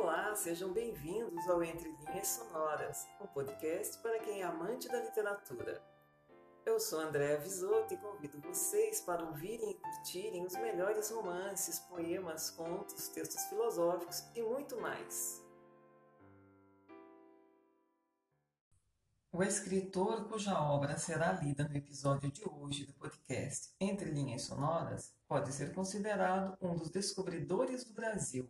Olá, sejam bem-vindos ao Entre Linhas Sonoras, um podcast para quem é amante da literatura. Eu sou Andréa Visoto e convido vocês para ouvirem e curtirem os melhores romances, poemas, contos, textos filosóficos e muito mais. O escritor cuja obra será lida no episódio de hoje do podcast Entre Linhas Sonoras pode ser considerado um dos descobridores do Brasil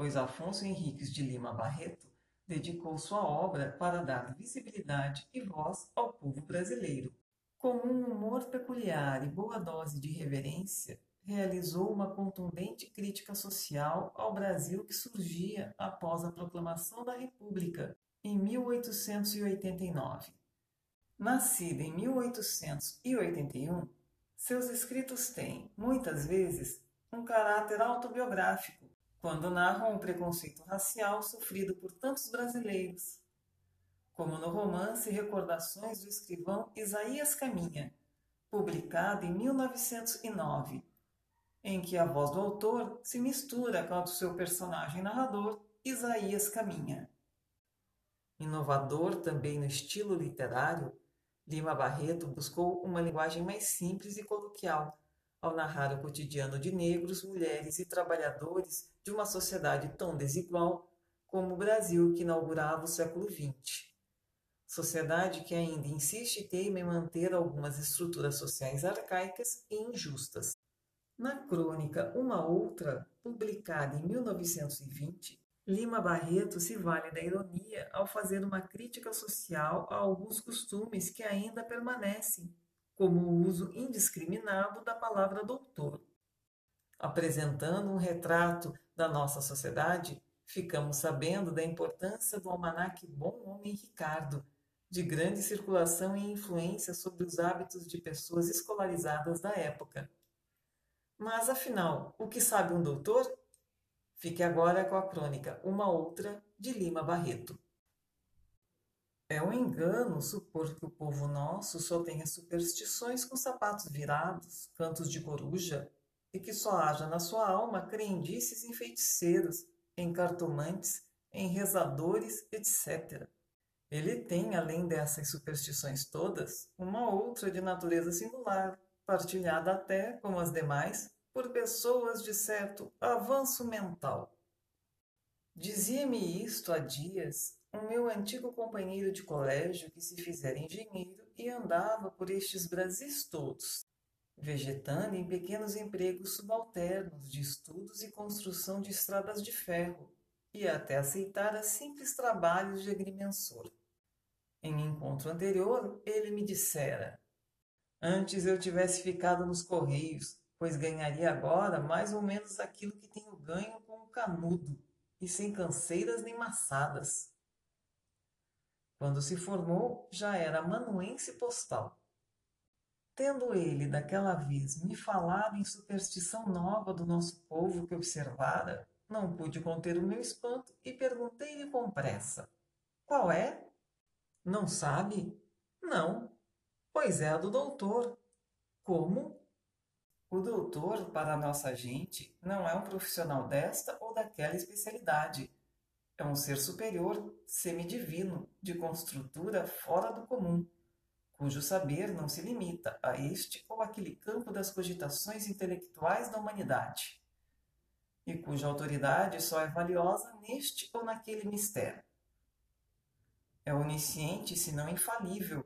pois Afonso Henriques de Lima Barreto dedicou sua obra para dar visibilidade e voz ao povo brasileiro. Com um humor peculiar e boa dose de reverência, realizou uma contundente crítica social ao Brasil que surgia após a proclamação da República em 1889. Nascido em 1881, seus escritos têm, muitas vezes, um caráter autobiográfico quando narram o preconceito racial sofrido por tantos brasileiros, como no romance Recordações do escrivão Isaías Caminha, publicado em 1909, em que a voz do autor se mistura com a do seu personagem narrador, Isaías Caminha. Inovador também no estilo literário, Lima Barreto buscou uma linguagem mais simples e coloquial ao narrar o cotidiano de negros, mulheres e trabalhadores de uma sociedade tão desigual como o Brasil que inaugurava o século XX. Sociedade que ainda insiste e teima em manter algumas estruturas sociais arcaicas e injustas. Na crônica Uma Outra, publicada em 1920, Lima Barreto se vale da ironia ao fazer uma crítica social a alguns costumes que ainda permanecem como o uso indiscriminado da palavra doutor. Apresentando um retrato da nossa sociedade, ficamos sabendo da importância do almanaque Bom Homem Ricardo, de grande circulação e influência sobre os hábitos de pessoas escolarizadas da época. Mas, afinal, o que sabe um doutor? Fique agora com a crônica Uma Outra, de Lima Barreto. É um engano supor que o povo nosso só tenha superstições com sapatos virados, cantos de coruja, e que só haja na sua alma crendices em feiticeiros, em cartomantes, em rezadores, etc. Ele tem, além dessas superstições todas, uma outra de natureza singular, partilhada até, como as demais, por pessoas de certo avanço mental. Dizia-me isto há dias um meu antigo companheiro de colégio que se fizera engenheiro e andava por estes Brasis todos, vegetando em pequenos empregos subalternos de estudos e construção de estradas de ferro, e até aceitara simples trabalhos de agrimensor. Em encontro anterior, ele me dissera: Antes eu tivesse ficado nos Correios, pois ganharia agora mais ou menos aquilo que tenho ganho com o canudo, e sem canseiras nem maçadas. Quando se formou, já era amanuense postal. Tendo ele daquela vez me falado em superstição nova do nosso povo que observara, não pude conter o meu espanto e perguntei-lhe com pressa: Qual é? Não sabe? Não. Pois é a do doutor. Como? O doutor, para a nossa gente, não é um profissional desta ou daquela especialidade é um ser superior, semidivino, de construtura fora do comum, cujo saber não se limita a este ou aquele campo das cogitações intelectuais da humanidade, e cuja autoridade só é valiosa neste ou naquele mistério. É onisciente, se não infalível.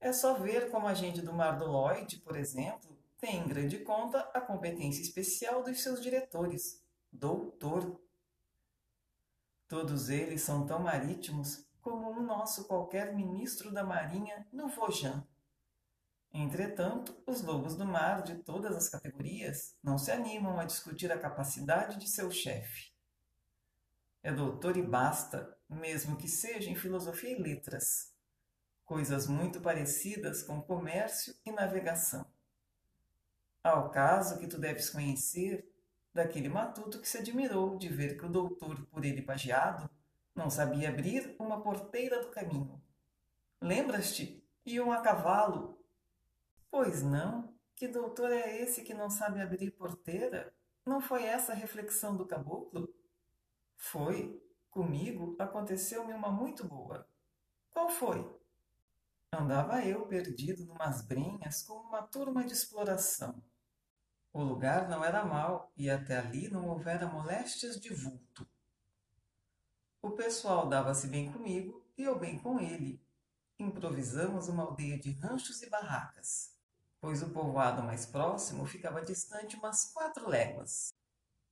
É só ver como a gente do Mar do Lloyd, por exemplo, tem em grande conta a competência especial dos seus diretores, doutor, Todos eles são tão marítimos como um nosso qualquer ministro da Marinha no Vojan. Entretanto, os lobos do mar de todas as categorias não se animam a discutir a capacidade de seu chefe. É doutor e basta, mesmo que seja em filosofia e letras, coisas muito parecidas com comércio e navegação. Ao caso que tu deves conhecer daquele matuto que se admirou de ver que o doutor, por ele pagiado, não sabia abrir uma porteira do caminho. Lembras-te? Iam a cavalo. Pois não? Que doutor é esse que não sabe abrir porteira? Não foi essa a reflexão do caboclo? Foi. Comigo aconteceu-me uma muito boa. Qual foi? Andava eu perdido numas brenhas com uma turma de exploração. O lugar não era mau e até ali não houvera moléstias de vulto. O pessoal dava-se bem comigo e eu bem com ele. Improvisamos uma aldeia de ranchos e barracas, pois o povoado mais próximo ficava distante umas quatro léguas.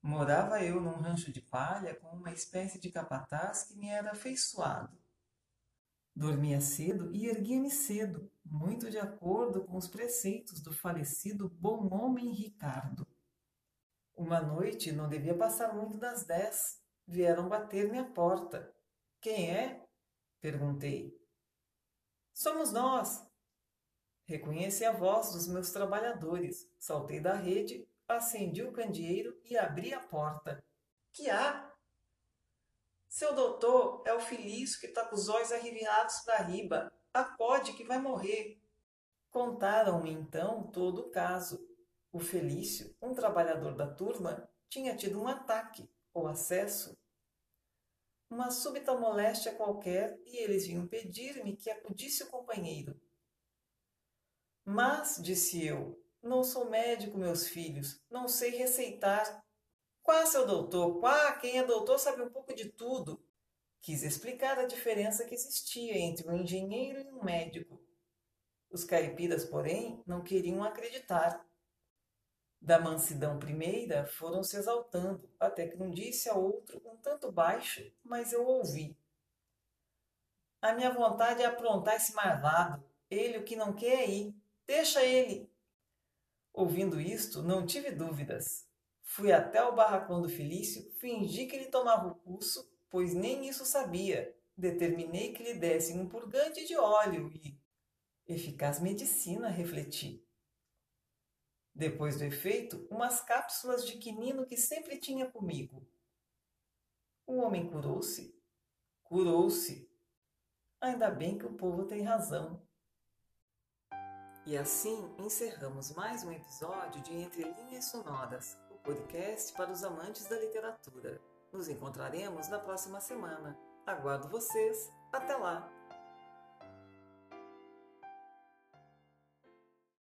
Morava eu num rancho de palha com uma espécie de capataz que me era afeiçoado. Dormia cedo e erguia-me cedo, muito de acordo com os preceitos do falecido bom homem Ricardo. Uma noite, não devia passar muito das dez, vieram bater-me à porta. Quem é? perguntei. Somos nós. Reconheci a voz dos meus trabalhadores, saltei da rede acendi o candeeiro e abri a porta. Que há? Seu doutor é o Felício que está com os olhos arriviados para riba. Acode que vai morrer. Contaram-me então todo o caso. O Felício, um trabalhador da turma, tinha tido um ataque, ou acesso. Uma súbita moléstia qualquer e eles vinham pedir-me que acudisse o companheiro. Mas, disse eu, não sou médico, meus filhos. Não sei receitar. Quá, seu doutor? Quá, quem é doutor sabe um pouco de tudo. Quis explicar a diferença que existia entre um engenheiro e um médico. Os caipiras, porém, não queriam acreditar. Da mansidão primeira foram se exaltando, até que um disse a outro, um tanto baixo, mas eu ouvi. A minha vontade é aprontar esse marvado. Ele o que não quer é ir. Deixa ele. Ouvindo isto, não tive dúvidas. Fui até o barracão do Felício, fingi que ele tomava o pulso, pois nem isso sabia. Determinei que lhe dessem um purgante de óleo e. Eficaz medicina, refleti. Depois do efeito, umas cápsulas de quinino que sempre tinha comigo. O homem curou-se? Curou-se. Ainda bem que o povo tem razão. E assim encerramos mais um episódio de Entre Linhas Sonoras, podcast para os amantes da literatura. Nos encontraremos na próxima semana. Aguardo vocês. Até lá!